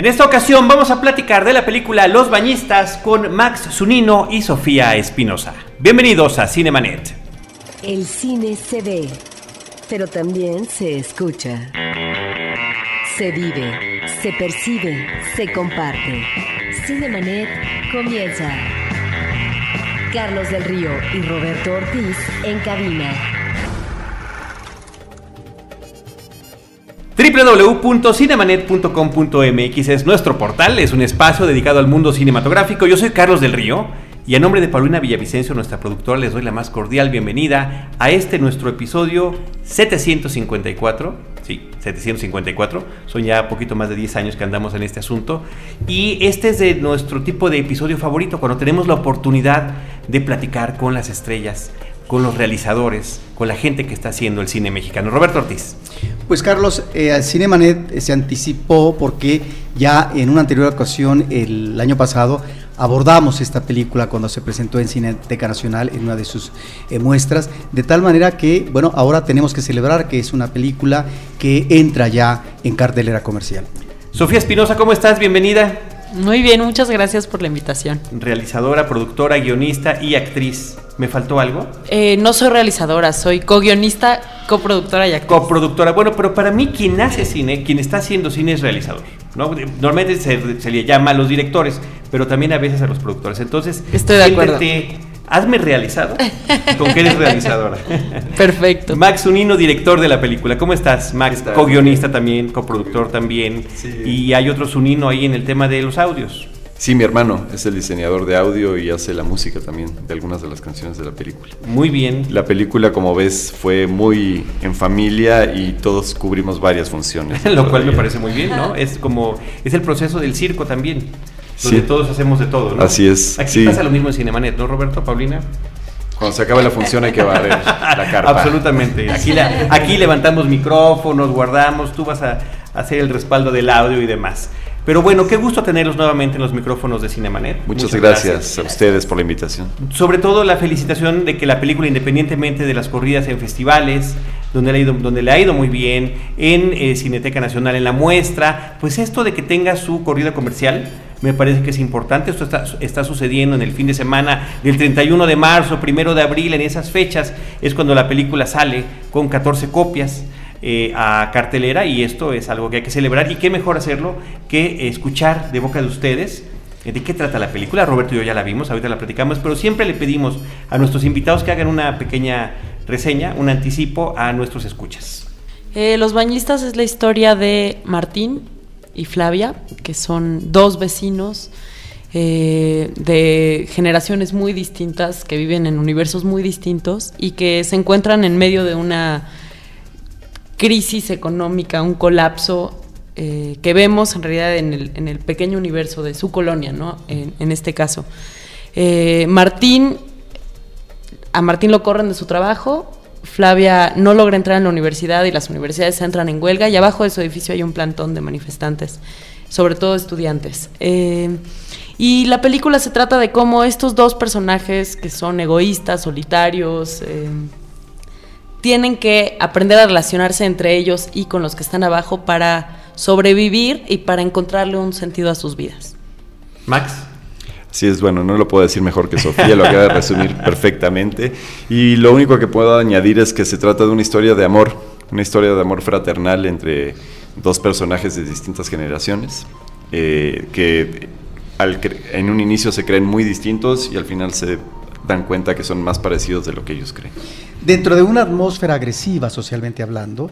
En esta ocasión vamos a platicar de la película Los Bañistas con Max Zunino y Sofía Espinosa. Bienvenidos a Cinemanet. El cine se ve, pero también se escucha. Se vive, se percibe, se comparte. Cinemanet comienza. Carlos del Río y Roberto Ortiz en cabina. www.cinemanet.com.mx es nuestro portal, es un espacio dedicado al mundo cinematográfico. Yo soy Carlos del Río y a nombre de Paulina Villavicencio, nuestra productora, les doy la más cordial bienvenida a este nuestro episodio 754. Sí, 754. Son ya poquito más de 10 años que andamos en este asunto. Y este es de nuestro tipo de episodio favorito, cuando tenemos la oportunidad de platicar con las estrellas, con los realizadores, con la gente que está haciendo el cine mexicano. Roberto Ortiz. Pues Carlos, eh, Cinemanet se anticipó porque ya en una anterior ocasión, el año pasado, abordamos esta película cuando se presentó en Cineteca Nacional en una de sus eh, muestras, de tal manera que, bueno, ahora tenemos que celebrar que es una película que entra ya en cartelera comercial. Sofía Espinosa, ¿cómo estás? Bienvenida. Muy bien, muchas gracias por la invitación. Realizadora, productora, guionista y actriz. ¿Me faltó algo? Eh, no soy realizadora, soy co-guionista, coproductora y actriz. Coproductora. Bueno, pero para mí quien hace cine, quien está haciendo cine es realizador. ¿no? Normalmente se, se le llama a los directores, pero también a veces a los productores. Entonces, Estoy de acuerdo. Hazme realizado con que eres realizadora. Perfecto. Max Unino, director de la película. ¿Cómo estás, Max? Co-guionista también, coproductor también. Y hay otro Unino ahí en el tema de los audios. Sí, mi hermano es el diseñador de audio y hace la música también de algunas de las canciones de la película. Muy bien. La película, como ves, fue muy en familia y todos cubrimos varias funciones. Lo cual me parece muy bien, ¿no? Es como, es el proceso del circo también, donde Sí. todos hacemos de todo, ¿no? Así es, Aquí sí. pasa lo mismo en Cinemanet, ¿no, Roberto, Paulina? Cuando se acabe la función hay que barrer la carpa. Absolutamente. Aquí, la- aquí levantamos micrófonos, guardamos, tú vas a hacer el respaldo del audio y demás. Pero bueno, qué gusto tenerlos nuevamente en los micrófonos de Cinemanet. Muchas, gracias, a ustedes por la invitación. Sobre todo la felicitación de que la película, independientemente de las corridas en festivales, donde le ha ido, donde le ha ido muy bien, en eh, Cineteca Nacional, en la muestra, pues esto de que tenga su corrida comercial, me parece que es importante. Esto está, sucediendo en el fin de semana del 31 de marzo, primero de abril, en esas fechas, es cuando la película sale con 14 copias. eh, a cartelera y esto es algo que hay que celebrar y qué mejor hacerlo que escuchar de boca de ustedes ¿De qué trata la película? Roberto y yo ya la vimos, ahorita la platicamos, pero siempre le pedimos a nuestros invitados que hagan una pequeña reseña, un anticipo a nuestros escuchas. Eh, Los Bañistas es la historia de Martín y Flavia, que son dos vecinos eh, de generaciones muy distintas, que viven en universos muy distintos y que se encuentran en medio de una crisis económica, un colapso eh, que vemos en realidad en el, en el pequeño universo de su colonia, ¿no? En, este caso. Eh, Martín, a Martín lo corren de su trabajo, Flavia no logra entrar en la universidad y las universidades entran en huelga y abajo de su edificio hay un plantón de manifestantes, sobre todo estudiantes. Eh, y la película se trata de cómo estos dos personajes que son egoístas, solitarios, eh, tienen que aprender a relacionarse entre ellos y con los que están abajo para sobrevivir y para encontrarle un sentido a sus vidas. Max, Así es, bueno, no lo puedo decir mejor que Sofía, lo acaba de resumir perfectamente. Y lo único que puedo añadir es que se trata de una historia de amor, una historia de amor fraternal entre dos personajes de distintas generaciones, eh, que al cre- en un inicio se creen muy distintos y al final se dan cuenta que son más parecidos de lo que ellos creen. Dentro de una atmósfera agresiva, socialmente hablando,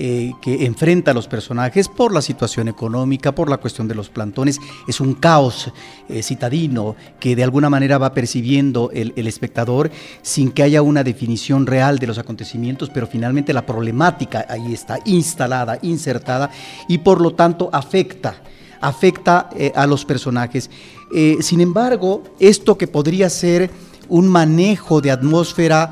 eh, que enfrenta a los personajes por la situación económica, por la cuestión de los plantones, es un caos eh, citadino que de alguna manera va percibiendo el, espectador sin que haya una definición real de los acontecimientos, pero finalmente la problemática ahí está instalada, insertada y por lo tanto afecta afecta eh, a los personajes. Sin embargo, esto que podría ser un manejo de atmósfera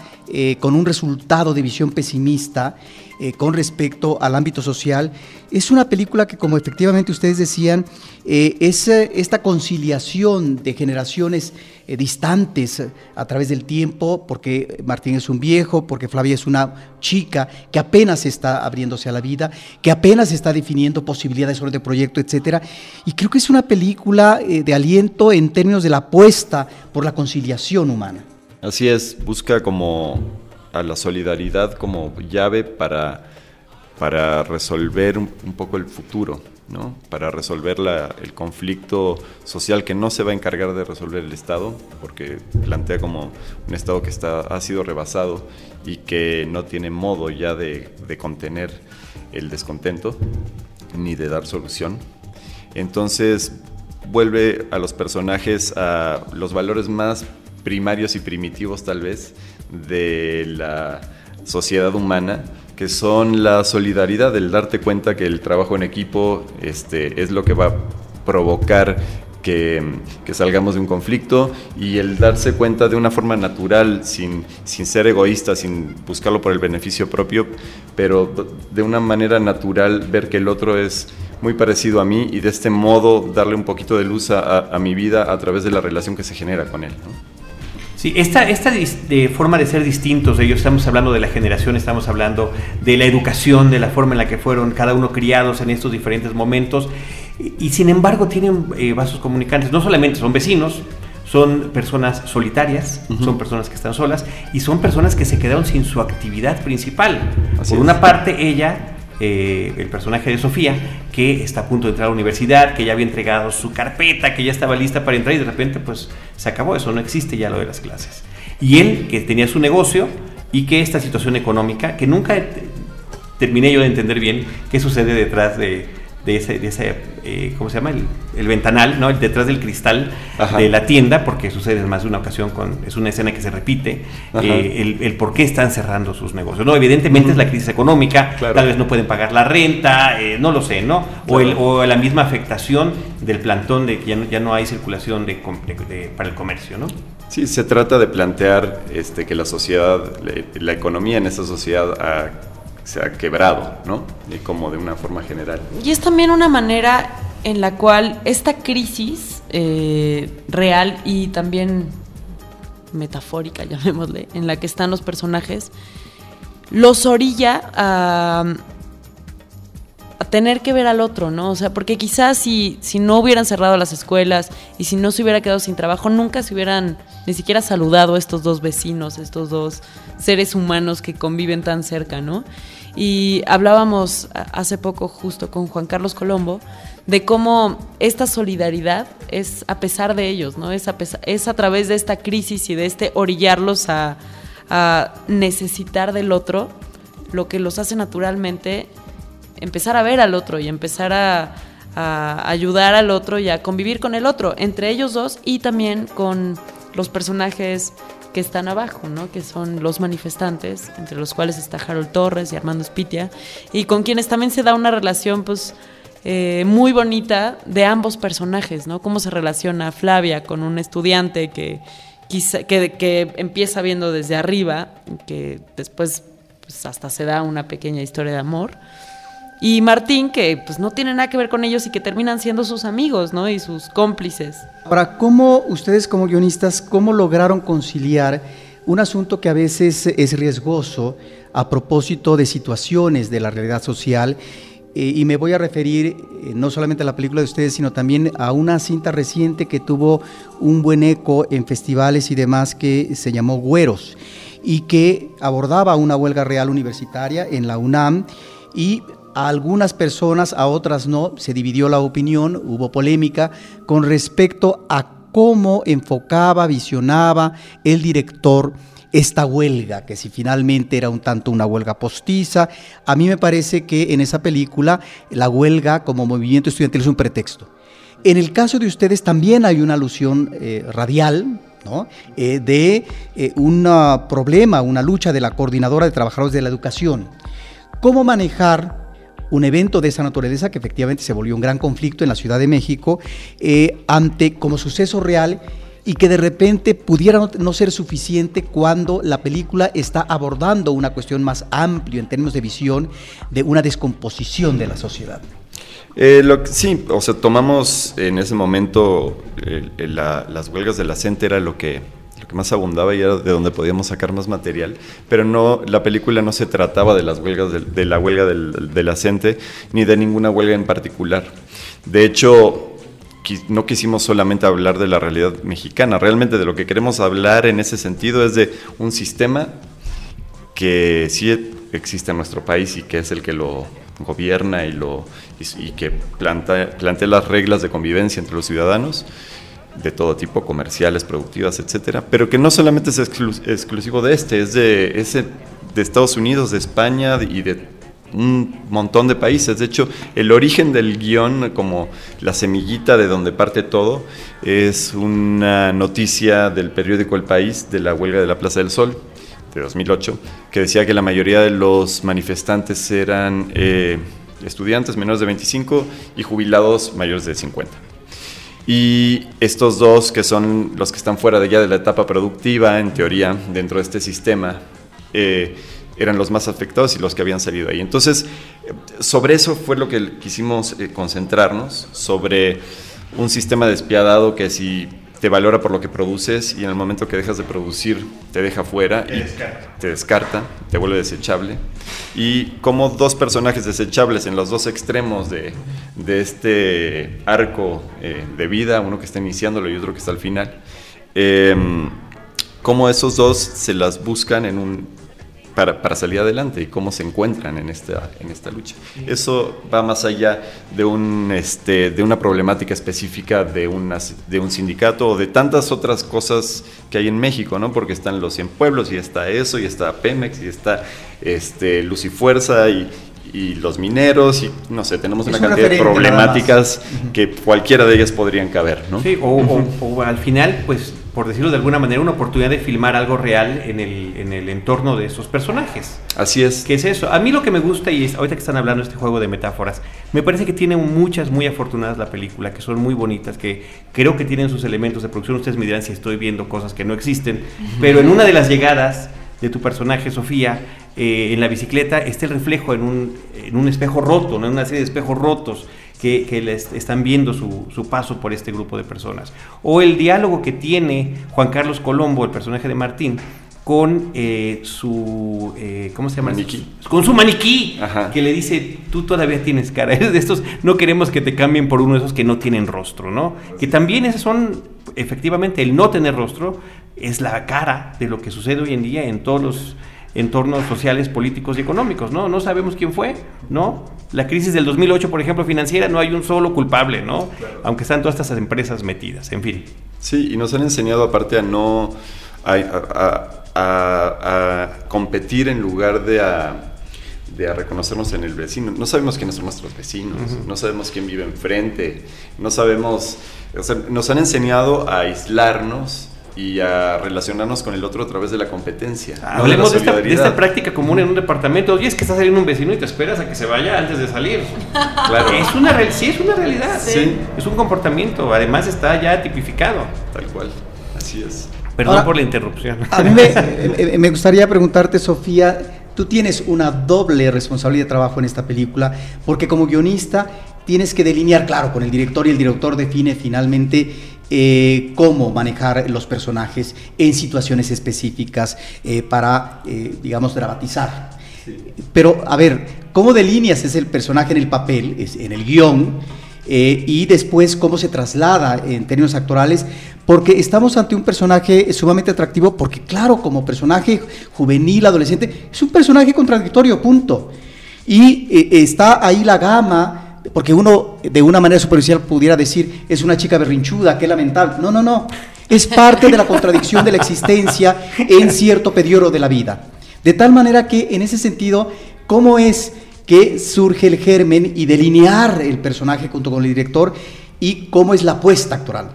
con un resultado de visión pesimista eh, con respecto al ámbito social. Es una película que, como efectivamente ustedes decían, eh, es esta conciliación de generaciones distantes a través del tiempo, porque Martín es un viejo, porque Flavia es una chica que apenas está abriéndose a la vida, que apenas está definiendo posibilidades sobre el proyecto, etcétera. Y creo que es una película de aliento en términos de la apuesta por la conciliación humana. Así es, busca como a la solidaridad como llave para, para resolver un, poco el futuro, ¿no? para resolver el conflicto social que no se va a encargar de resolver el Estado, porque plantea como un Estado que está, ha sido rebasado y que no tiene modo ya de, de contener el descontento ni de dar solución. Entonces vuelve a los personajes a los valores más primarios y primitivos tal vez de la sociedad humana, que son la solidaridad, el darte cuenta que el trabajo en equipo este, es lo que va a provocar que, salgamos de un conflicto y el darse cuenta de una forma natural, sin, sin ser egoísta, sin buscarlo por el beneficio propio, pero de una manera natural ver que el otro es muy parecido a mí y de este modo darle un poquito de luz a, a mi vida a través de la relación que se genera con él. Sí, esta, esta de forma de ser distintos, ellos estamos hablando de la generación, estamos hablando de la educación, de la forma en la que fueron cada uno criados en estos diferentes momentos, y, sin embargo tienen eh, vasos comunicantes, no solamente son vecinos, son personas solitarias, son personas que están solas y son personas que se quedaron sin su actividad principal. Por una parte, ella eh, el personaje de Sofía, que está a punto de entrar a la universidad, que ya había entregado su carpeta, que ya estaba lista para entrar y de repente pues se acabó eso, no existe ya lo de las clases. Y él, que tenía su negocio y que esta situación económica, que nunca terminé yo de entender bien qué sucede detrás de, de ese, de ese eh, ¿cómo se llama? El, ventanal, ¿no? El detrás del cristal de la tienda, porque sucede en más de una ocasión, con, es una escena que se repite, eh, el, por qué están cerrando sus negocios. No, evidentemente es la crisis económica, tal vez no pueden pagar la renta, eh, no lo sé, ¿no? O, el, o, la misma afectación del plantón de que ya no, ya no hay circulación de, para el comercio, ¿no? Sí, se trata de plantear este, que la sociedad, la, economía en esa sociedad ha se ha quebrado, ¿no? Y como de una forma general. Y es también una manera en la cual esta crisis eh, real y también metafórica, llamémosle, en la que están los personajes, los orilla a, a, tener que ver al otro, ¿no? O sea, porque quizás si, si no hubieran cerrado las escuelas y si no se hubiera quedado sin trabajo, nunca se hubieran ni siquiera saludado estos dos vecinos, estos dos seres humanos que conviven tan cerca, ¿no? Y hablábamos hace poco justo con Juan Carlos Colombo de cómo esta solidaridad es a pesar de ellos, ¿no? Es a, es a través de esta crisis y de este orillarlos a, necesitar del otro, lo que los hace naturalmente empezar a ver al otro y empezar a, a ayudar al otro y a convivir con el otro, entre ellos dos y también con los personajes que están abajo, ¿no? que son los manifestantes, entre los cuales está Harold Torres y Armando Spitia, y con quienes también se da una relación pues, eh, muy bonita de ambos personajes, ¿no? Cómo se relaciona Flavia con un estudiante que, quizá, que, empieza viendo desde arriba, que después pues, hasta se da una pequeña historia de amor y Martín, que pues no tiene nada que ver con ellos y que terminan siendo sus amigos, ¿no? Y sus cómplices. Ahora, ¿cómo ustedes como guionistas, cómo lograron conciliar un asunto que a veces es riesgoso a propósito de situaciones de la realidad social? Eh, y me voy a referir eh, no solamente a la película de ustedes, sino también a una cinta reciente que tuvo un buen eco en festivales y demás que se llamó Güeros y que abordaba una huelga real universitaria en la UNAM y a algunas personas, a otras no, se dividió la opinión, hubo polémica con respecto a cómo enfocaba, visionaba el director esta huelga, que si finalmente era un tanto una huelga postiza, a mí me parece que en esa película la huelga como movimiento estudiantil es un pretexto. En el caso de ustedes también hay una alusión eh, radial, ¿no? Eh, de eh, un problema, una lucha de la coordinadora de trabajadores de la educación. ¿Cómo manejar un evento de esa naturaleza que efectivamente se volvió un gran conflicto en la Ciudad de México, eh, ante como suceso real y que de repente pudiera no, ser suficiente cuando la película está abordando una cuestión más amplia en términos de visión de una descomposición de la sociedad. Eh, lo que- sí, o sea, tomamos en ese momento eh, la- las huelgas de la CENTE era lo que, lo que más abundaba y era de donde podíamos sacar más material, pero no, la película no se trataba de las huelgas del- de, la huelga del- de ni de ninguna huelga en particular. De hecho, no quisimos solamente hablar de la realidad mexicana, realmente de lo que queremos hablar en ese sentido es de un sistema que sí existe en nuestro país y que es el que lo gobierna y, lo, y, y que planta- plantea las reglas de convivencia entre los ciudadanos de todo tipo, comerciales, productivas, etcétera, pero que no solamente es exclu- exclusivo de este, es de, es de Estados Unidos, de España y de un montón de países. De hecho, el origen del guion, como la semillita de donde parte todo, es una noticia del periódico El País de la huelga de la Plaza del Sol de 2008, que decía que la mayoría de los manifestantes eran eh, estudiantes menores de 25 y jubilados mayores de 50. Y estos dos, que son los que están fuera de ya de la etapa productiva, en teoría, dentro de este sistema, eh, eran los más afectados y los que habían salido ahí. Entonces, sobre eso fue lo que quisimos eh, concentrarnos, sobre un sistema despiadado que si te valora por lo que produces y en el momento que dejas de producir te deja fuera y te descarta, te vuelve desechable. Y como dos personajes desechables en los dos extremos de, de este arco eh, de vida, uno que está iniciándolo y otro que está al final, eh, cómo esos dos se las buscan en un, para, para, salir adelante y cómo se encuentran en esta, en esta lucha. Eso va más allá de, un, este, de una problemática específica de, una, de un sindicato o de tantas otras cosas que hay en México, ¿no? porque están los 100 pueblos y está eso y está Pemex y está este, Luz y Fuerza y, y los mineros y no sé, tenemos Es una un cantidad de problemáticas que cualquiera de ellas podrían caber, ¿no? Sí, o, o- o al final, pues, por decirlo de alguna manera, una oportunidad de filmar algo real en el, en el entorno de esos personajes. Así es. ¿Qué es eso? A mí lo que me gusta, y es, ahorita que están hablando de este juego de metáforas, me parece que tiene muchas muy afortunadas la película, que son muy bonitas, que creo que tienen sus elementos de producción. Ustedes me dirán si estoy viendo cosas que no existen, pero en una de las llegadas de tu personaje, Sofía, eh, en la bicicleta, está el reflejo en un, en un espejo roto, ¿no? en una serie de espejos rotos que, que les están viendo su, su paso por este grupo de personas. O el diálogo que tiene Juan Carlos Colombo, el personaje de Martín, con eh, su eh, ¿cómo se llama? Maniquí. Con su maniquí, Ajá. que le dice, tú todavía tienes cara. Es de estos, no queremos que te cambien por uno de esos que no tienen rostro, ¿no? Que también esos son, efectivamente, el no tener rostro es la cara de lo que sucede hoy en día en todos los entornos sociales, políticos y económicos, ¿no? No sabemos quién fue, ¿no? La crisis del 2008, por ejemplo, financiera, no hay un solo culpable, ¿no? Aunque están todas estas empresas metidas, en fin. Sí, y nos han enseñado aparte a no a, a- a- a competir en lugar de a, de a reconocernos en el vecino. No sabemos quiénes son nuestros vecinos, no sabemos quién vive enfrente, no sabemos, o sea, nos han enseñado a aislarnos y a relacionarnos con el otro a través de la competencia. no de la Hablemos de esta, de solidaridad. esta práctica común en un departamento. Oye, es que está saliendo un vecino y te esperas a que se vaya antes de salir. Claro. Es una, real- sí, es una realidad. Sí. Es un comportamiento. Además está ya tipificado. Tal cual, así es. Perdón Ahora, por la interrupción. A mí me, eh, me gustaría preguntarte, Sofía, tú tienes una doble responsabilidad de trabajo en esta película, porque como guionista tienes que delinear, claro, con el director y el director define finalmente eh, cómo manejar los personajes en situaciones específicas eh, para, eh, digamos, dramatizar. Pero, a ver, ¿cómo delineas ese el personaje en el papel, es- en el guion, y después cómo se traslada en términos actorales? Porque estamos ante un personaje sumamente atractivo, porque claro, como personaje juvenil, adolescente, es un personaje contradictorio, punto. Y está ahí la gama, porque uno de una manera superficial pudiera decir, es una chica berrinchuda, qué lamentable. No, no, no. Es parte de la contradicción de la existencia en cierto periodo de la vida. De tal manera que, en ese sentido, ¿cómo es que surge el germen y delinear el personaje junto con el director y cómo es la apuesta actoral?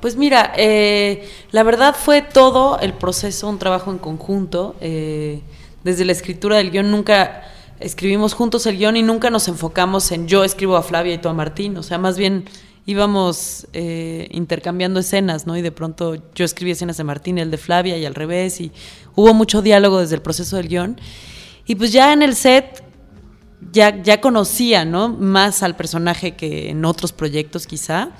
Pues mira, eh, la verdad fue todo el proceso, un trabajo en conjunto. eh, desde la escritura del guion nunca escribimos juntos el guion y nunca nos enfocamos en yo escribo a Flavia y tú a Martín. O sea, más bien íbamos eh, intercambiando escenas, ¿no? Y de pronto yo escribí escenas de Martín, el de Flavia y al revés, y hubo mucho diálogo desde el proceso del guion. Y pues ya en el set ya, ya conocía, ¿no? Más al personaje que en otros proyectos quizá.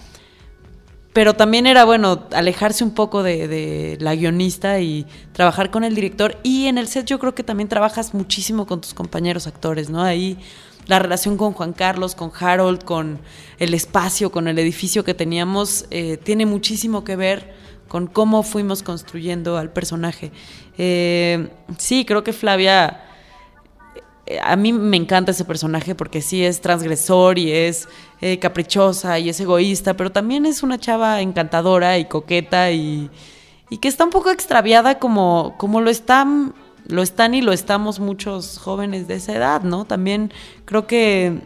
Pero también era bueno alejarse un poco de, la guionista y trabajar con el director. Y en el set yo creo que también trabajas muchísimo con tus compañeros actores, ¿no? Ahí la relación con Juan Carlos, con Harold, con el espacio, con el edificio que teníamos, eh, tiene muchísimo que ver con cómo fuimos construyendo al personaje. Eh, sí, creo que Flavia a mí me encanta ese personaje porque sí es transgresor y es eh, caprichosa y es egoísta, pero también es una chava encantadora y coqueta y, y, que está un poco extraviada como, como lo están lo están y lo estamos muchos jóvenes de esa edad, ¿no? También creo que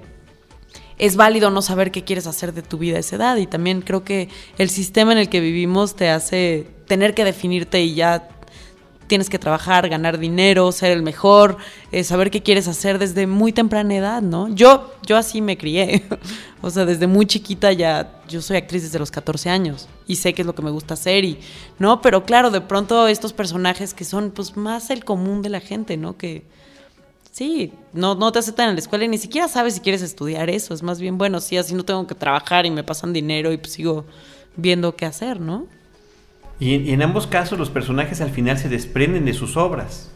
es válido no saber qué quieres hacer de tu vida a esa edad y también creo que el sistema en el que vivimos te hace tener que definirte y ya tienes que trabajar, ganar dinero, ser el mejor, eh, saber qué quieres hacer desde muy temprana edad, ¿no? Yo, yo así me crié. o sea, desde muy chiquita ya, yo soy actriz desde los 14 años y sé qué es lo que me gusta hacer y, ¿no? Pero claro, de pronto estos personajes que son pues más el común de la gente, ¿no? Que sí, no, no te aceptan en la escuela y ni siquiera sabes si quieres estudiar eso. Es más bien, bueno, sí, así no tengo que trabajar y me pasan dinero y pues sigo viendo qué hacer, ¿no? Y en, ambos casos los personajes al final se desprenden de sus obras.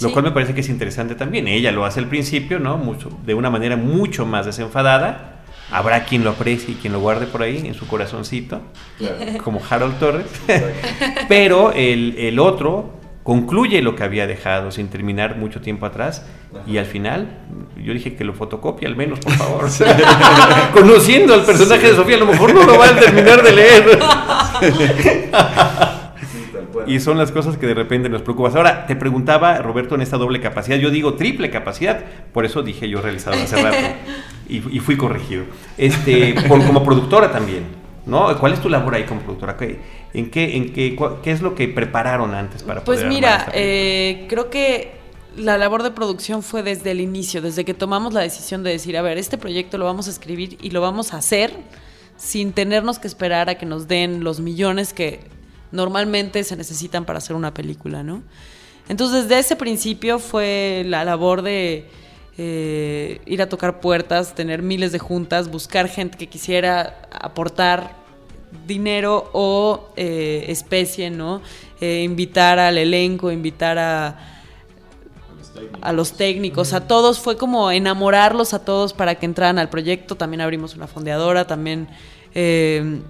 Lo cual me parece que es interesante también. Ella lo hace al principio, ¿no? Mucho, de una manera mucho más desenfadada. Habrá quien lo aprecie y quien lo guarde por ahí en su corazoncito, como Harold Torres. Pero el, el, otro concluye lo que había dejado sin terminar mucho tiempo atrás. Y al final, yo dije que lo fotocopie al menos, por favor. Conociendo al personaje de Sofía, a lo mejor no lo va a terminar de leer. y son las cosas que de repente nos preocupan. Ahora, te preguntaba, Roberto, en esta doble capacidad, yo digo triple capacidad, por eso dije yo realizado hace rato y, fui corregido. Este, como productora también, ¿no? ¿Cuál es tu labor ahí como productora? ¿En qué, en qué, qué es lo que prepararon antes para pues poder Pues mira, eh, creo que la labor de producción fue desde el inicio, desde que tomamos la decisión de decir, a ver, este proyecto lo vamos a escribir y lo vamos a hacer sin tenernos que esperar a que nos den los millones que normalmente se necesitan para hacer una película, ¿no? Entonces, desde ese principio fue la labor de eh, ir a tocar puertas, tener miles de juntas, buscar gente que quisiera aportar dinero o eh, especie, ¿no? Eh, invitar al elenco, invitar a a los técnicos, a todos, fue como enamorarlos a todos para que entraran al proyecto. También abrimos una fondeadora, también eh,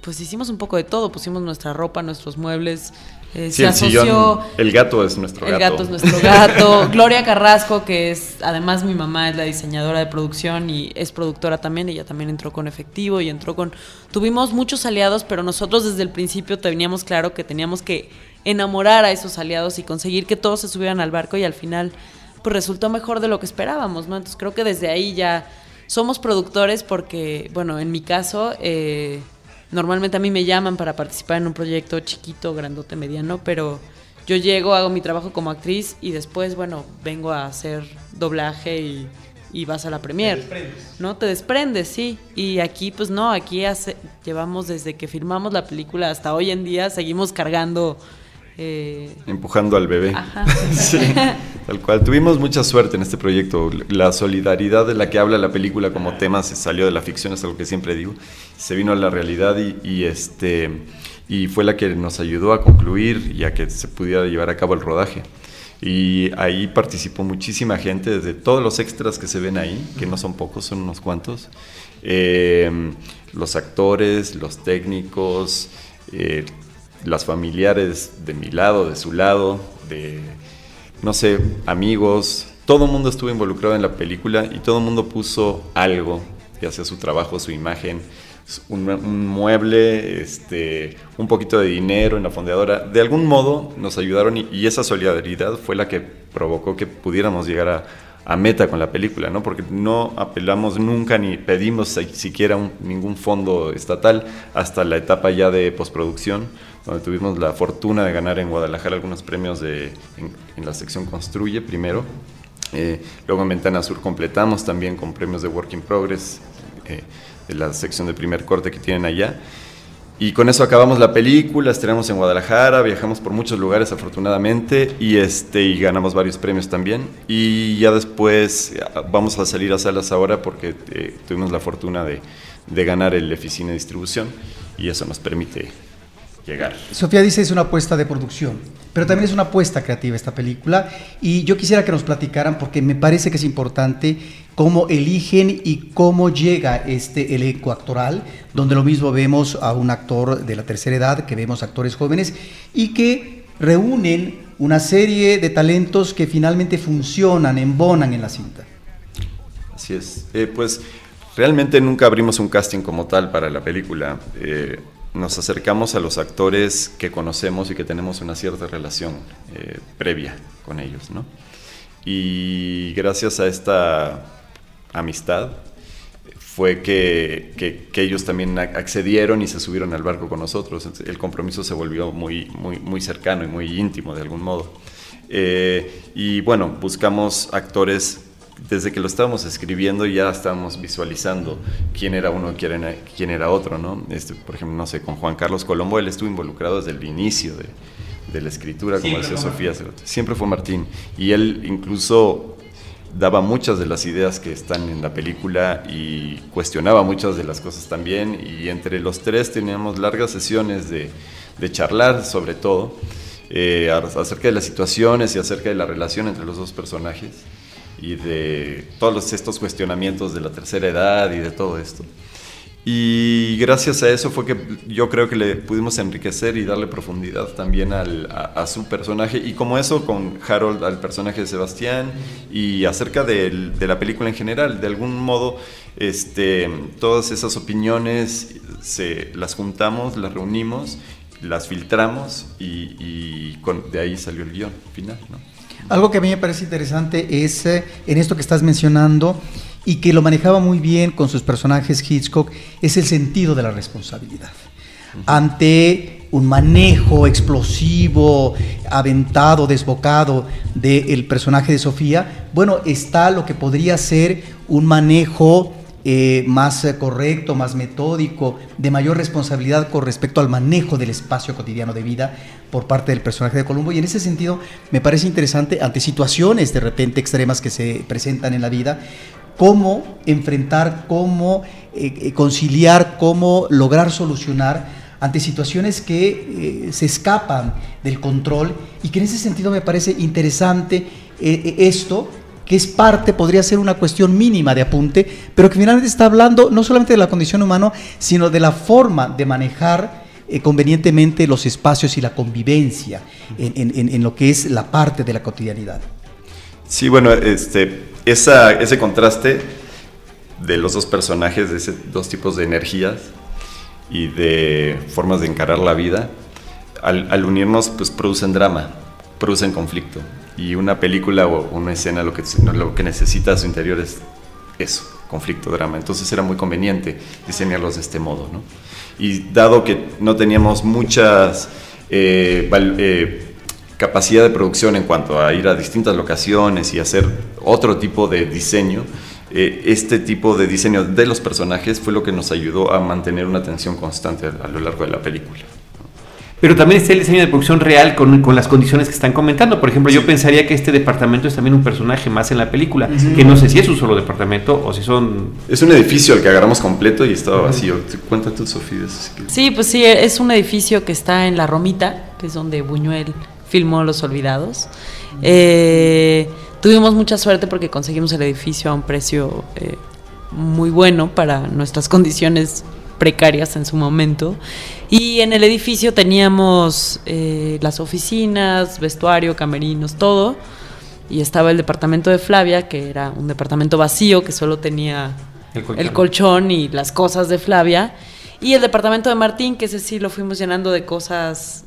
pues hicimos un poco de todo, pusimos nuestra ropa, nuestros muebles. Eh, se asoció, el, gato es nuestro gato. El gato es nuestro gato. Gloria Carrasco, que es además mi mamá, es la diseñadora de producción y es productora también. Ella también entró con efectivo y entró con. Tuvimos muchos aliados, pero nosotros desde el principio teníamos claro que teníamos que enamorar a esos aliados y conseguir que todos se subieran al barco y al final pues resultó mejor de lo que esperábamos, ¿no? Entonces creo que desde ahí ya somos productores porque, bueno, en mi caso, eh, normalmente a mí me llaman para participar en un proyecto chiquito, grandote, mediano, pero yo llego, hago mi trabajo como actriz y después, bueno, vengo a hacer doblaje y, vas a la premier. ¿No? Te desprendes, sí. Y aquí, pues no, aquí hace, llevamos desde que filmamos la película hasta hoy en día, seguimos cargando eh, Empujando al bebé. tal cual. Tuvimos mucha suerte en este proyecto. La solidaridad de la que habla la película como tema se salió de la ficción, es algo que siempre digo. Se vino a la realidad y, este, y fue la que nos ayudó a concluir y a que se pudiera llevar a cabo el rodaje. Y ahí participó muchísima gente, desde todos los extras que se ven ahí, que no son pocos, son unos cuantos. Eh, los actores, los técnicos, eh, las familiares de mi lado, de su lado, de, no sé, amigos, todo el mundo estuvo involucrado en la película y todo el mundo puso algo, ya sea su trabajo, su imagen, un, mueble, este, un poquito de dinero en la fondeadora. De algún modo nos ayudaron y, esa solidaridad fue la que provocó que pudiéramos llegar a, meta con la película, ¿no? Porque no apelamos nunca ni pedimos siquiera ningún fondo estatal hasta la etapa ya de postproducción donde tuvimos la fortuna de ganar en Guadalajara algunos premios de, en, la sección Construye primero. Eh, luego en Ventana Sur completamos también con premios de Work in Progress eh, de la sección de primer corte que tienen allá. Y con eso acabamos la película, estrenamos en Guadalajara, viajamos por muchos lugares afortunadamente y, este, y ganamos varios premios también. Y ya después vamos a salir a salas ahora porque eh, tuvimos la fortuna de, de ganar el Eficine Distribución y eso nos permite llegar. Sofía dice es una apuesta de producción, pero también es una apuesta creativa esta película y yo quisiera que nos platicaran porque me parece que es importante cómo eligen y cómo llega este elenco actoral, donde lo mismo vemos a un actor de la tercera edad, que vemos actores jóvenes y que reúnen una serie de talentos que finalmente funcionan, embonan en la cinta. Así es. Eh, pues realmente nunca abrimos un casting como tal para la película. Eh, nos acercamos a los actores que conocemos y que tenemos una cierta relación eh, previa con ellos, ¿no? Y gracias a esta amistad fue que, que, ellos también accedieron y se subieron al barco con nosotros. El compromiso se volvió muy, muy, muy cercano y muy íntimo de algún modo. Eh, y bueno, buscamos actores desde que lo estábamos escribiendo ya estábamos visualizando quién era uno quién era, quién era otro, ¿no? Este, por ejemplo, no sé, con Juan Carlos Colombo, él estuvo involucrado desde el inicio de, de la escritura, como decía Sofía, siempre fue Martín. Y él incluso daba muchas de las ideas que están en la película y cuestionaba muchas de las cosas también. Y entre los tres teníamos largas sesiones de, de charlar sobre todo, eh, acerca de las situaciones y acerca de la relación entre los dos personajes y de todos estos cuestionamientos de la tercera edad y de todo esto. Y gracias a eso fue que yo creo que le pudimos enriquecer y darle profundidad también al, a, su personaje. Y como eso con Harold, al personaje de Sebastián, y acerca de, de la película en general. De algún modo, este, todas esas opiniones se, las juntamos, las reunimos, las filtramos y, y con, de ahí salió el guion final. ¿no? Algo que a mí me parece interesante es eh, en esto que estás mencionando y que lo manejaba muy bien con sus personajes Hitchcock, es el sentido de la responsabilidad. Ante un manejo explosivo, aventado, desbocado del personaje de Sofía, bueno, está lo que podría ser un manejo eh, más eh, correcto, más metódico, de mayor responsabilidad con respecto al manejo del espacio cotidiano de vida por parte del personaje de Columbo. Y en ese sentido me parece interesante, ante situaciones de repente extremas que se presentan en la vida, cómo enfrentar, cómo eh, conciliar, cómo lograr solucionar ante situaciones que se escapan del control y que en ese sentido me parece interesante esto que es parte, podría ser una cuestión mínima de apunte, pero que finalmente está hablando no solamente de la condición humana, sino de la forma de manejar eh, convenientemente los espacios y la convivencia en, lo que es la parte de la cotidianidad. Sí, bueno, este, esa, ese contraste de los dos personajes, de esos dos tipos de energías y de formas de encarar la vida, al, al unirnos, pues producen drama, producen conflicto y una película o una escena lo que, lo que necesita su interior es eso, conflicto, drama. Entonces era muy conveniente diseñarlos de este modo. ¿no? Y dado que no teníamos muchas eh, eh, capacidad de producción en cuanto a ir a distintas locaciones y hacer otro tipo de diseño, eh, este tipo de diseño de los personajes fue lo que nos ayudó a mantener una tensión constante a lo largo de la película pero también está el diseño de producción real con, con, las condiciones que están comentando. Por ejemplo, yo pensaría que este departamento es también un personaje más en la película, que no sé si es un solo departamento o si son... Es un edificio al que agarramos completo y estaba vacío. Cuenta tú, Sofía. Sí, pues sí, es un edificio que está en La Romita, que es donde Buñuel filmó Los Olvidados. Eh, tuvimos mucha suerte porque conseguimos el edificio a un precio eh, muy bueno para nuestras condiciones precarias en su momento. Y en el edificio teníamos eh, las oficinas, vestuario, camerinos, todo. Y estaba el departamento de Flavia, que era un departamento vacío, que solo tenía el colchón, y las cosas de Flavia. Y el departamento de Martín, que ese sí lo fuimos llenando de cosas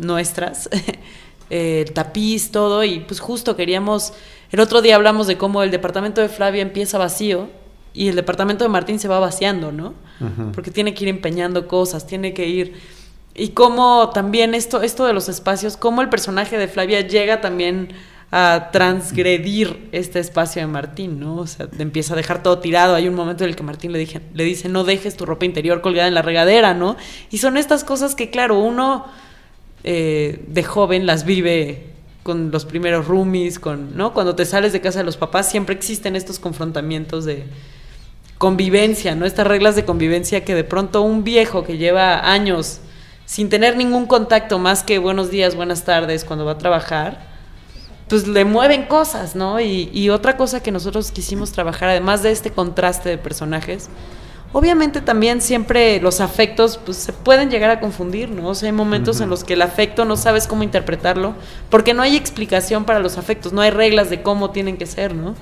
nuestras. el tapiz, todo. Y pues justo queríamos... El otro día hablamos de cómo el departamento de Flavia empieza vacío y el departamento de Martín se va vaciando, ¿no? Porque tiene que ir empeñando cosas, tiene que ir... Y cómo también esto, esto de los espacios, cómo el personaje de Flavia llega también a transgredir este espacio de Martín, ¿no? O sea, empieza a dejar todo tirado. Hay un momento en el que Martín le, dije, le dice, no dejes tu ropa interior colgada en la regadera, ¿no? Y son estas cosas que, claro, uno eh, de joven las vive con los primeros roomies, con, ¿no? Cuando te sales de casa de los papás, siempre existen estos confrontamientos de convivencia, ¿no? Estas reglas de convivencia que de pronto un viejo que lleva años sin tener ningún contacto más que buenos días, buenas tardes cuando va a trabajar, pues le mueven cosas, ¿no? Y, otra cosa que nosotros quisimos trabajar, además de este contraste de personajes, obviamente también siempre los afectos pues, se pueden llegar a confundir, ¿no? O sea, hay momentos en los que el afecto no sabes cómo interpretarlo, porque no hay explicación para los afectos, no hay reglas de cómo tienen que ser, ¿no?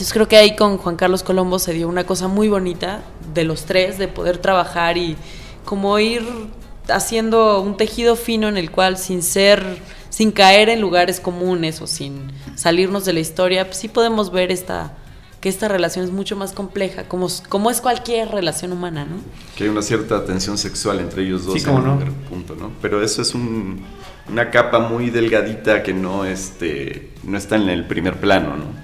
Entonces creo que ahí con Juan Carlos Colombo se dio una cosa muy bonita de los tres, de poder trabajar y como ir haciendo un tejido fino en el cual sin ser sin caer en lugares comunes o sin salirnos de la historia, pues sí podemos ver esta que esta relación es mucho más compleja, como, como es cualquier relación humana, ¿no? Que hay una cierta tensión sexual entre ellos dos en no? punto, ¿no? Pero eso es una capa muy delgadita que no, este, no está en el primer plano, ¿no?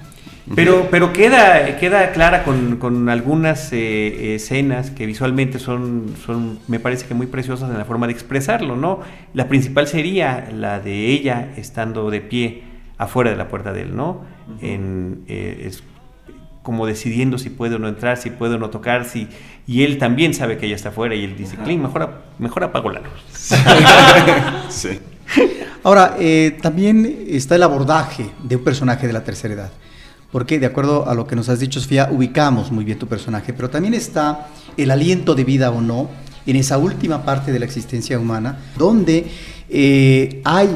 Pero, pero queda, queda clara con, con algunas eh, escenas que visualmente son, son, me parece que muy preciosas en la forma de expresarlo, ¿no? La principal sería la de ella estando de pie afuera de la puerta de él, ¿no? en, eh, es como decidiendo si puede o no entrar, si puede o no tocar, si, y él también sabe que ella está afuera y él dice, Clint, mejor, mejor apago la luz. sí. Ahora, eh, también está el abordaje de un personaje de la tercera edad porque de acuerdo a lo que nos has dicho, Sofía, ubicamos muy bien tu personaje, pero también está el aliento de vida o no en esa última parte de la existencia humana, donde eh, hay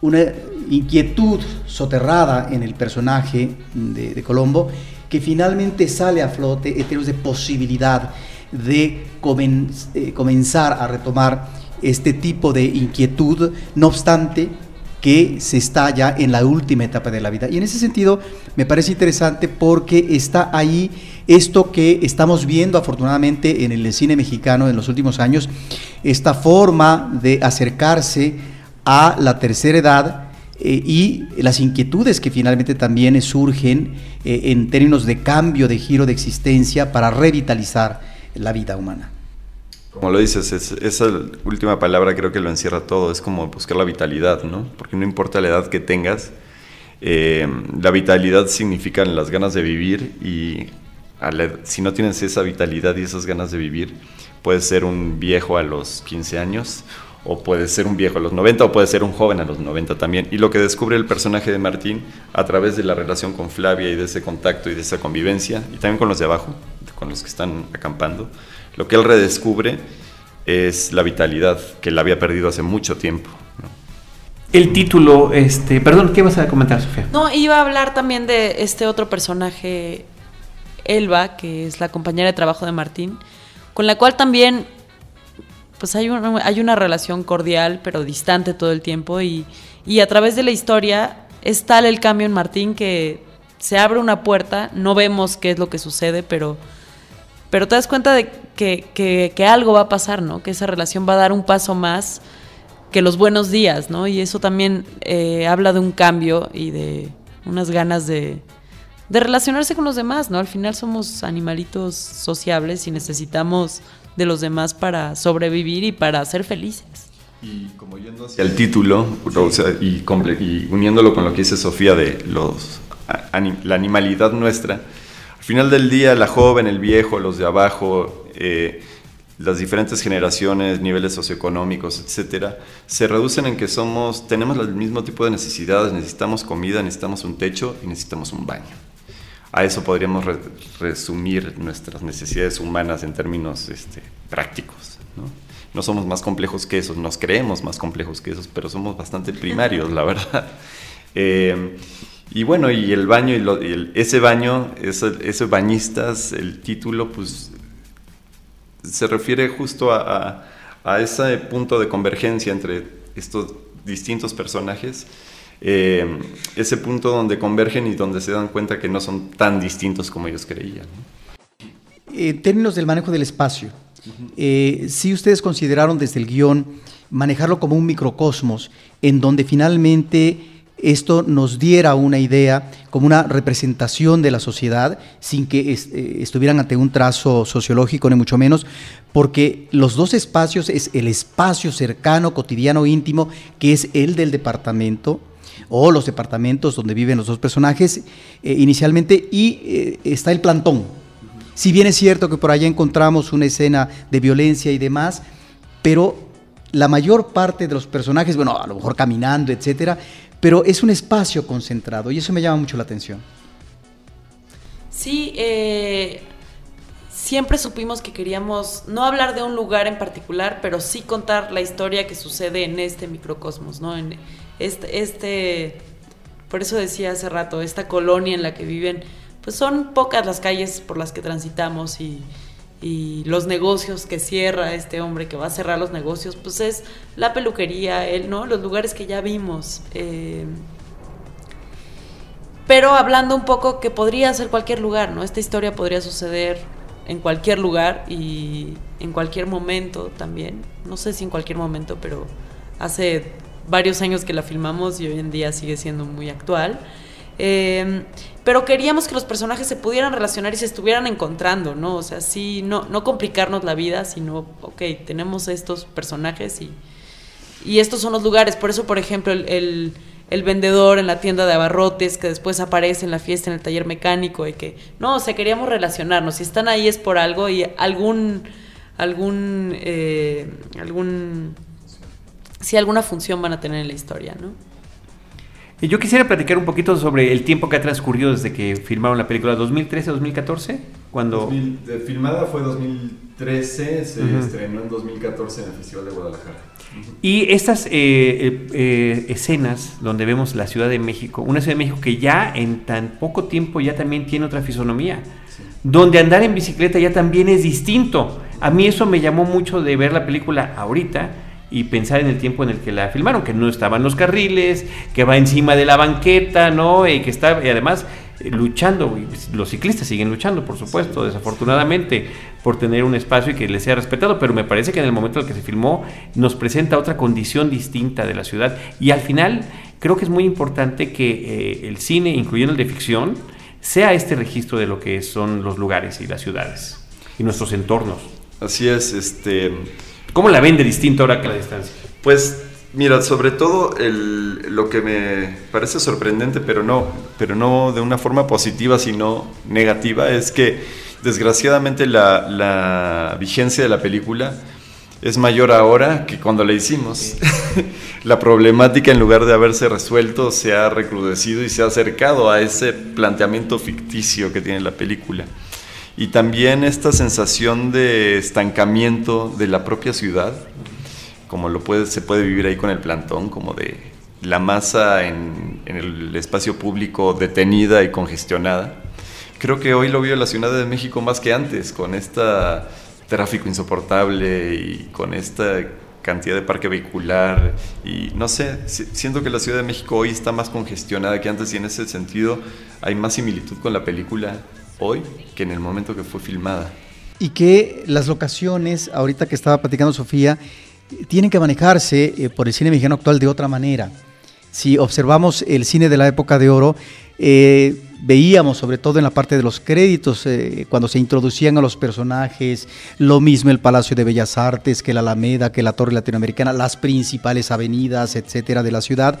una inquietud soterrada en el personaje de, Colombo que finalmente sale a flote en términos de posibilidad de eh, comenzar a retomar este tipo de inquietud, no obstante, que se está ya en la última etapa de la vida. Y en ese sentido me parece interesante porque está ahí esto que estamos viendo afortunadamente en el cine mexicano en los últimos años, esta forma de acercarse a la tercera edad eh, y las inquietudes que finalmente también surgen eh, en términos de cambio, de giro de existencia para revitalizar la vida humana. Como lo dices, esa última palabra creo que lo encierra todo, es como buscar la vitalidad, ¿no? Porque no importa la edad que tengas, eh, la vitalidad significa las ganas de vivir y si no tienes esa vitalidad y esas ganas de vivir, puedes ser un viejo a los 15 años o puedes ser un viejo a los 90 o puedes ser un joven a los 90 también. Y lo que descubre el personaje de Martín a través de la relación con Flavia y de ese contacto y de esa convivencia, y también con los de abajo, con los que están acampando, lo que él redescubre es la vitalidad que él había perdido hace mucho tiempo. El título, este, perdón, ¿qué vas a comentar, Sofía? No, iba a hablar también de este otro personaje, Elba, que es la compañera de trabajo de Martín, con la cual también pues hay una, hay una relación cordial pero distante todo el tiempo y, y a través de la historia es tal el cambio en Martín que se abre una puerta, no vemos qué es lo que sucede, pero pero te das cuenta de que, algo va a pasar, ¿no? Que esa relación va a dar un paso más que los buenos días, ¿no? Y eso también eh, habla de un cambio y de unas ganas de, de relacionarse con los demás, ¿no? Al final somos animalitos sociables y necesitamos de los demás para sobrevivir y para ser felices. Y como yendo hacia el título, y, y, uniéndolo con lo que dice Sofía de los, la animalidad nuestra, al final del día, la joven, el viejo, los de abajo, eh, las diferentes generaciones, niveles socioeconómicos, etcétera, se reducen en que somos, tenemos el mismo tipo de necesidades, necesitamos comida, necesitamos un techo y necesitamos un baño. A eso podríamos resumir nuestras necesidades humanas en términos este, prácticos. ¿no? no somos más complejos que esos, nos creemos más complejos que esos, pero somos bastante primarios, la verdad. Eh, y bueno, y el baño, y, ese baño, ese, bañistas, el título, pues se refiere justo a, ese punto de convergencia entre estos distintos personajes, eh, ese punto donde convergen y donde se dan cuenta que no son tan distintos como ellos creían. En términos del manejo del espacio, eh, si ustedes consideraron desde el guion manejarlo como un microcosmos, en donde finalmente esto nos diera una idea como una representación de la sociedad, sin que eh, estuvieran ante un trazo sociológico, ni mucho menos, porque los dos espacios es el espacio cercano, cotidiano, íntimo, que es el del departamento, o los departamentos donde viven los dos personajes eh, inicialmente, y eh, está el plantón. Si bien es cierto que por allá encontramos una escena de violencia y demás, pero la mayor parte de los personajes, bueno, a lo mejor caminando, etcétera, pero es un espacio concentrado y eso me llama mucho la atención. Sí, eh, siempre supimos que queríamos no hablar de un lugar en particular, pero sí contar la historia que sucede en este microcosmos, ¿no? En este, este, por eso decía hace rato, esta colonia en la que viven, pues son pocas las calles por las que transitamos y, y los negocios que cierra este hombre que va a cerrar los negocios, pues es la peluquería, él, ¿no? Los lugares que ya vimos. Eh, pero hablando un poco que podría ser cualquier lugar, ¿no? Esta historia podría suceder en cualquier lugar y en cualquier momento también. No sé si en cualquier momento, pero hace varios años que la filmamos y hoy en día sigue siendo muy actual. Eh, pero queríamos que los personajes se pudieran relacionar y se estuvieran encontrando, ¿no? O sea, sí, no, no complicarnos la vida, sino, ok, tenemos estos personajes y, y estos son los lugares. Por eso, por ejemplo, el, el, vendedor en la tienda de abarrotes que después aparece en la fiesta en el taller mecánico y que, no, o sea, queríamos relacionarnos. Si están ahí es por algo y algún, algún, eh, algún, si alguna función van a tener en la historia, ¿no? Yo quisiera platicar un poquito sobre el tiempo que ha transcurrido desde que filmaron la película, 2013-2014, cuando... filmada fue 2013, se estrenó en 2014 en el Festival de Guadalajara. Y estas eh, eh, eh, escenas donde vemos la Ciudad de México, una Ciudad de México que ya en tan poco tiempo ya también tiene otra fisonomía, donde andar en bicicleta ya también es distinto. A mí eso me llamó mucho de ver la película ahorita y pensar en el tiempo en el que la filmaron, que no estaban los carriles, que va encima de la banqueta, ¿no? Y que está, y además, eh, luchando, los ciclistas siguen luchando, por supuesto, desafortunadamente, por tener un espacio y que les sea respetado, pero me parece que en el momento en el que se filmó nos presenta otra condición distinta de la ciudad. Y al final, creo que es muy importante que eh, el cine, incluyendo el de ficción, sea este registro de lo que son los lugares y las ciudades y nuestros entornos. Así es, este ¿Cómo la ven de distinto ahora que la distancia? Pues mira, sobre todo lo que me parece sorprendente, pero no, pero no de una forma positiva, sino negativa, es que desgraciadamente la, vigencia de la película es mayor ahora que cuando la hicimos. la problemática, en lugar de haberse resuelto, se ha recrudecido y se ha acercado a ese planteamiento ficticio que tiene la película y también esta sensación de estancamiento de la propia ciudad, como lo puede, se puede vivir ahí con el plantón, como de la masa en, el espacio público detenida y congestionada. Creo que hoy lo en la Ciudad de México más que antes, con este tráfico insoportable y con esta cantidad de parque vehicular y no sé, siento que la Ciudad de México hoy está más congestionada que antes y en ese sentido hay más similitud con la película hoy que en el momento que fue filmada. Y que las locaciones, ahorita que estaba platicando Sofía, tienen que manejarse eh, por el cine mexicano actual de otra manera. Si observamos el cine de la época de oro, eh, veíamos sobre todo en la parte de los créditos, eh, cuando se introducían a los personajes, lo mismo el Palacio de Bellas Artes, que la Alameda, que la Torre Latinoamericana, las principales avenidas, etcétera, de la ciudad,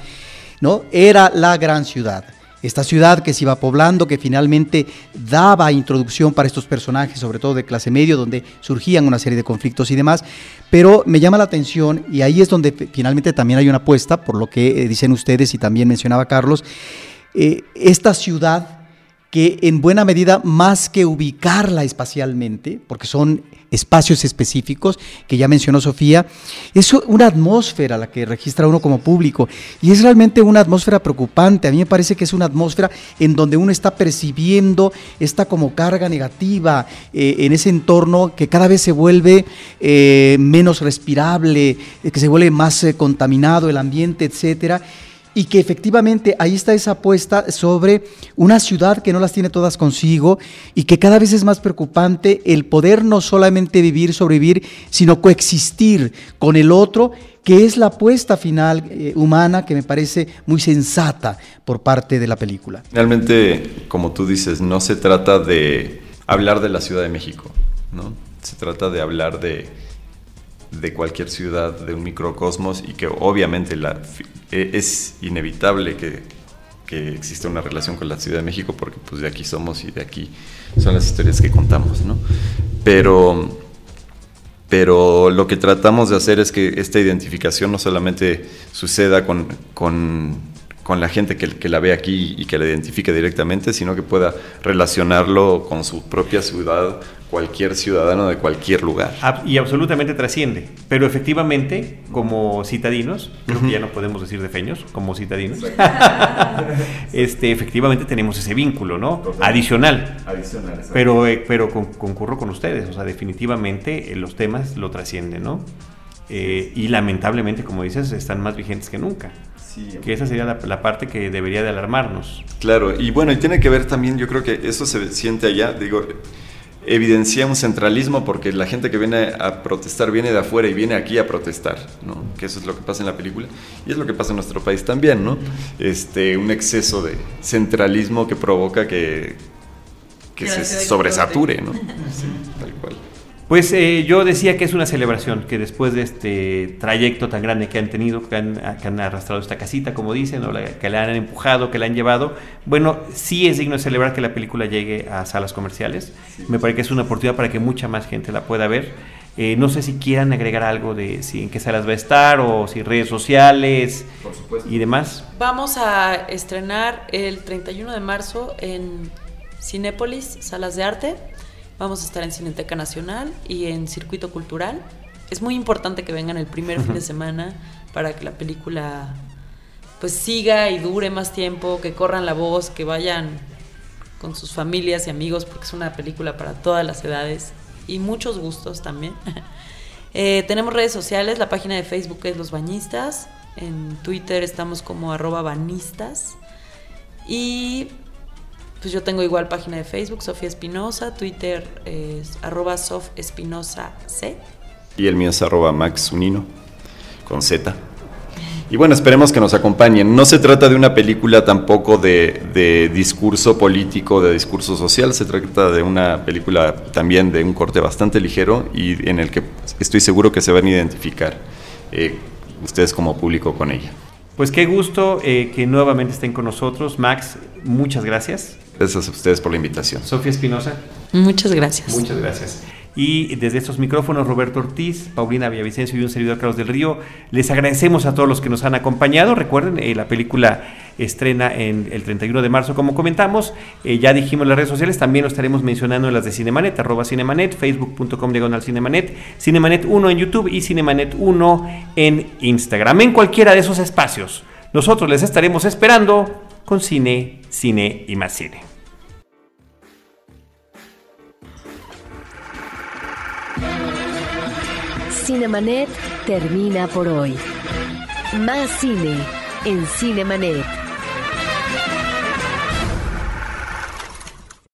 ¿no? Era la gran ciudad esta ciudad que se iba poblando, que finalmente daba introducción para estos personajes, sobre todo de clase medio, donde surgían una serie de conflictos y demás. Pero me llama la atención, y ahí es donde finalmente también hay una apuesta, por lo que eh, dicen ustedes y también mencionaba Carlos, eh, esta ciudad que en buena medida, más que ubicarla espacialmente, porque son espacios específicos que ya mencionó Sofía, es una atmósfera la que registra uno como público y es realmente una atmósfera preocupante. A mí me parece que es una atmósfera en donde uno está percibiendo esta como carga negativa eh, en ese entorno que cada vez se vuelve eh, menos respirable, eh, que se vuelve más contaminado el ambiente, etcétera y que efectivamente ahí está esa apuesta sobre una ciudad que no las tiene todas consigo y que cada vez es más preocupante el poder no solamente vivir, sobrevivir, sino coexistir con el otro que es la apuesta final eh, humana que me parece muy sensata por parte de la película. Realmente, como tú dices, no se trata de hablar de la Ciudad de México, ¿no? Se trata de hablar de, de cualquier ciudad, de un microcosmos y que obviamente e, es inevitable que, que exista una relación con la Ciudad de México porque pues de aquí somos y de aquí son las historias que contamos, ¿no? Pero pero lo que tratamos de hacer es que esta identificación no solamente suceda con, con, con la gente que, que, la ve aquí y que la identifique directamente, sino que pueda relacionarlo con su propia ciudad, cualquier ciudadano de cualquier lugar. Y absolutamente trasciende, pero efectivamente, como citadinos, creo que ya no podemos decir de feños, como citadinos, este, efectivamente tenemos ese vínculo, ¿no? Adicional. Adicional, Pero, eh, pero con, concurro con ustedes, o sea, definitivamente eh, los temas lo trascienden, ¿no? Eh, y lamentablemente, como dices, están más vigentes que nunca. Sí, que esa sería la, la, parte que debería de alarmarnos. Claro, y bueno, y tiene que ver también, yo creo que eso se siente allá, digo, evidencia un centralismo porque la gente que viene a protestar viene de afuera y viene aquí a protestar, ¿no? Que eso es lo que pasa en la película y es lo que pasa en nuestro país también, ¿no? Este, un exceso de centralismo que provoca que, que se sobresature, ¿no? Sí, tal cual. Pues eh, yo decía que es una celebración, que después de este trayecto tan grande que han tenido, que han, que han arrastrado esta casita, como dicen, o la, que la han empujado, que la han llevado, bueno, sí es digno de celebrar que la película llegue a salas comerciales. Sí, Me parece que es una oportunidad para que mucha más gente la pueda ver. Eh, no sé si quieran agregar algo de si en qué salas va a estar o si redes sociales y demás. Vamos a estrenar el 31 de marzo en Cinépolis, Salas de Arte. Vamos a estar en Cineteca Nacional y en Circuito Cultural. Es muy importante que vengan el primer fin de semana para que la película pues siga y dure más tiempo, que corran la voz, que vayan con sus familias y amigos, porque es una película para todas las edades y muchos gustos también. eh, tenemos redes sociales, la página de Facebook es Los Bañistas, en Twitter estamos como arroba banistas y pues yo tengo igual página de Facebook, Sofía Espinosa, Twitter es arroba Sof Espinosa C. Y el mío es arroba Max Unino, con Z. Y bueno, esperemos que nos acompañen. No se trata de una película tampoco de, de, discurso político, de discurso social, se trata de una película también de un corte bastante ligero y en el que estoy seguro que se van a identificar eh, ustedes como público con ella. Pues qué gusto eh, que nuevamente estén con nosotros. Max, muchas gracias. Gracias a ustedes por la invitación. Sofía Espinosa. Muchas gracias. Muchas gracias. Y desde estos micrófonos, Roberto Ortiz, Paulina Villavicencio y un servidor Carlos del Río, les agradecemos a todos los que nos han acompañado. Recuerden, eh, la película estrena en el 31 de marzo, como comentamos. Eh, ya dijimos en las redes sociales, también lo estaremos mencionando en las de Cinemanet, arroba Cinemanet, facebook.com diagonal Cinemanet, Cinemanet 1 en YouTube y Cinemanet 1 en Instagram. En cualquiera de esos espacios, nosotros les estaremos esperando con cine, cine y más cine. Cinemanet termina por hoy. Más cine en Cinemanet.